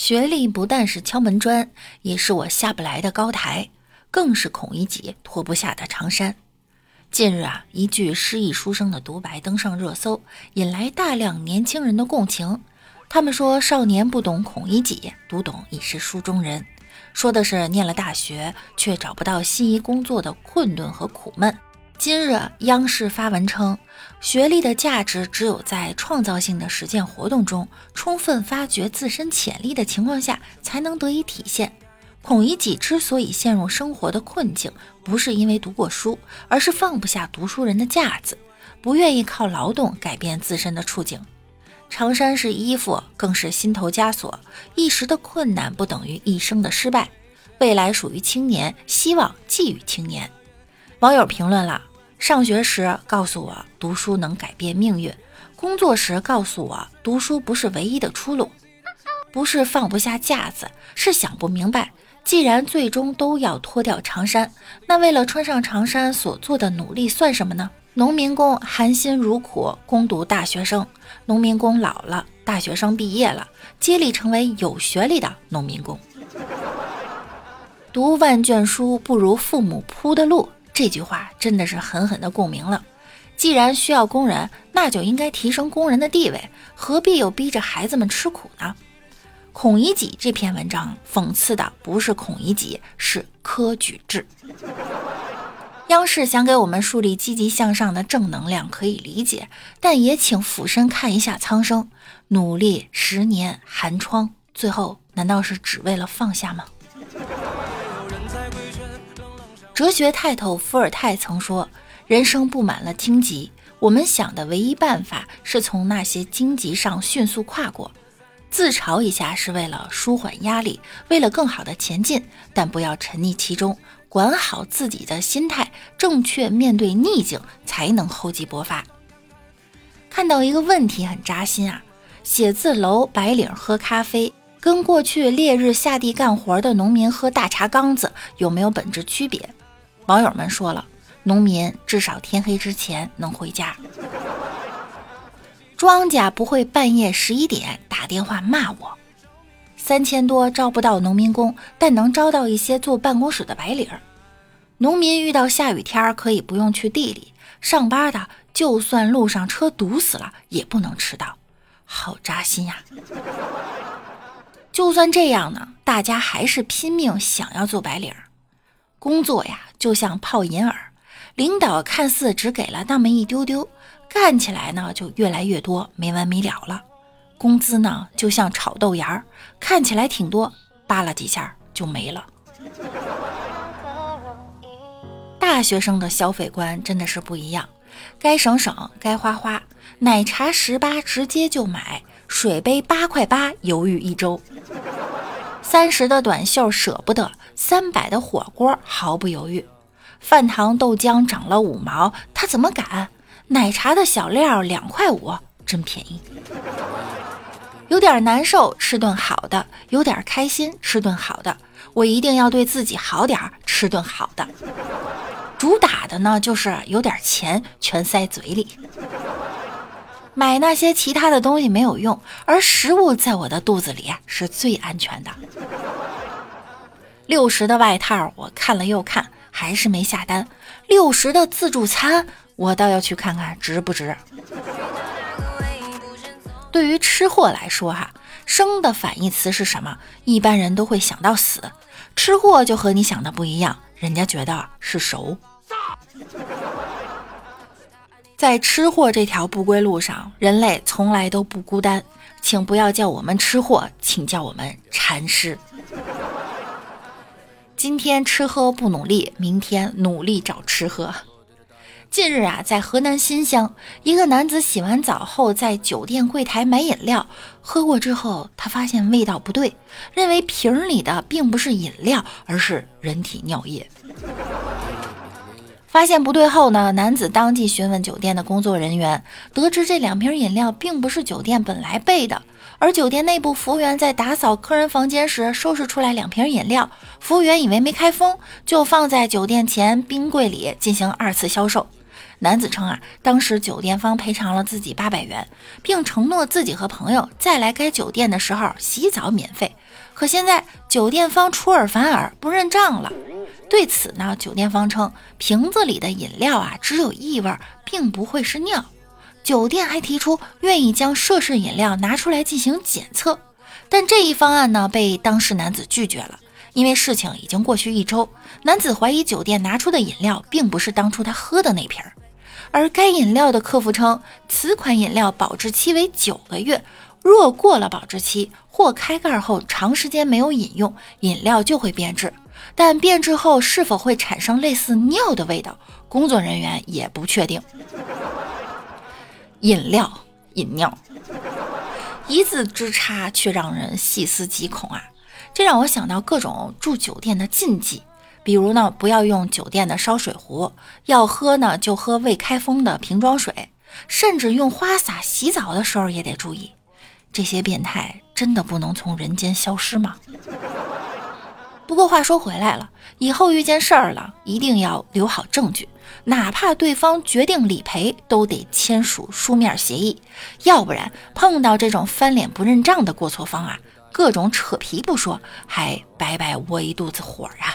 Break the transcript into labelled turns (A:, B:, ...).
A: 学历不但是敲门砖，也是我下不来的高台，更是孔乙己脱不下的长衫。近日啊，一句失意书生的独白登上热搜，引来大量年轻人的共情。他们说：“少年不懂孔乙己，读懂已是书中人。”说的是念了大学却找不到心仪工作的困顿和苦闷。今日央视发文称，学历的价值只有在创造性的实践活动中，充分发掘自身潜力的情况下，才能得以体现。孔乙己之所以陷入生活的困境，不是因为读过书，而是放不下读书人的架子，不愿意靠劳动改变自身的处境。长衫是衣服，更是心头枷锁。一时的困难不等于一生的失败，未来属于青年，希望寄予青年。网友评论了：上学时告诉我读书能改变命运，工作时告诉我读书不是唯一的出路。不是放不下架子，是想不明白。既然最终都要脱掉长衫，那为了穿上长衫所做的努力算什么呢？农民工含辛茹苦攻读大学生，农民工老了，大学生毕业了，接力成为有学历的农民工。读万卷书不如父母铺的路，这句话真的是狠狠的共鸣了。既然需要工人，那就应该提升工人的地位，何必又逼着孩子们吃苦呢？孔乙己这篇文章讽刺的不是孔乙己，是科举制。央视想给我们树立积极向上的正能量，可以理解，但也请俯身看一下苍生，努力十年寒窗，最后难道是只为了放下吗？哲学泰斗伏尔泰曾说：“人生布满了荆棘，我们想的唯一办法是从那些荆棘上迅速跨过。”自嘲一下是为了舒缓压力，为了更好的前进，但不要沉溺其中，管好自己的心态，正确面对逆境，才能厚积薄发。看到一个问题很扎心啊，写字楼白领喝咖啡，跟过去烈日下地干活的农民喝大茶缸子有没有本质区别？网友们说了，农民至少天黑之前能回家。庄稼不会半夜十一点打电话骂我，三千多招不到农民工，但能招到一些坐办公室的白领。农民遇到下雨天可以不用去地里上班的，就算路上车堵死了也不能迟到，好扎心呀！就算这样呢，大家还是拼命想要做白领。工作呀，就像泡银耳，领导看似只给了那么一丢丢。干起来呢，就越来越多，没完没了了。工资呢，就像炒豆芽儿，看起来挺多，扒拉几下就没了。大学生的消费观真的是不一样，该省省，该花花。奶茶十八直接就买，水杯八块八犹豫一周。三十的短袖舍不得，三百的火锅毫不犹豫。饭堂豆浆涨了五毛，他怎么敢？奶茶的小料两块五，真便宜。有点难受，吃顿好的；有点开心，吃顿好的。我一定要对自己好点，吃顿好的。主打的呢，就是有点钱全塞嘴里。买那些其他的东西没有用，而食物在我的肚子里是最安全的。六十的外套我看了又看，还是没下单。六十的自助餐。我倒要去看看值不值。对于吃货来说，哈，生的反义词是什么？一般人都会想到死，吃货就和你想的不一样，人家觉得是熟。在吃货这条不归路上，人类从来都不孤单，请不要叫我们吃货，请叫我们禅师。今天吃喝不努力，明天努力找吃喝。近日啊，在河南新乡，一个男子洗完澡后在酒店柜台买饮料，喝过之后，他发现味道不对，认为瓶里的并不是饮料，而是人体尿液。发现不对后呢，男子当即询问酒店的工作人员，得知这两瓶饮料并不是酒店本来备的，而酒店内部服务员在打扫客人房间时收拾出来两瓶饮料，服务员以为没开封，就放在酒店前冰柜里进行二次销售。男子称啊，当时酒店方赔偿了自己八百元，并承诺自己和朋友再来该酒店的时候洗澡免费。可现在酒店方出尔反尔，不认账了。对此呢，酒店方称瓶子里的饮料啊只有异味，并不会是尿。酒店还提出愿意将涉事饮料拿出来进行检测，但这一方案呢被当事男子拒绝了，因为事情已经过去一周，男子怀疑酒店拿出的饮料并不是当初他喝的那瓶儿，而该饮料的客服称此款饮料保质期为九个月，若过了保质期或开盖后长时间没有饮用，饮料就会变质，但变质后是否会产生类似尿的味道，工作人员也不确定。饮料饮尿，一字之差却让人细思极恐啊！这让我想到各种住酒店的禁忌，比如呢，不要用酒店的烧水壶，要喝呢就喝未开封的瓶装水，甚至用花洒洗澡的时候也得注意。这些变态真的不能从人间消失吗？不过话说回来了，以后遇见事儿了，一定要留好证据，哪怕对方决定理赔，都得签署书面协议，要不然碰到这种翻脸不认账的过错方啊，各种扯皮不说，还白白窝一肚子火啊！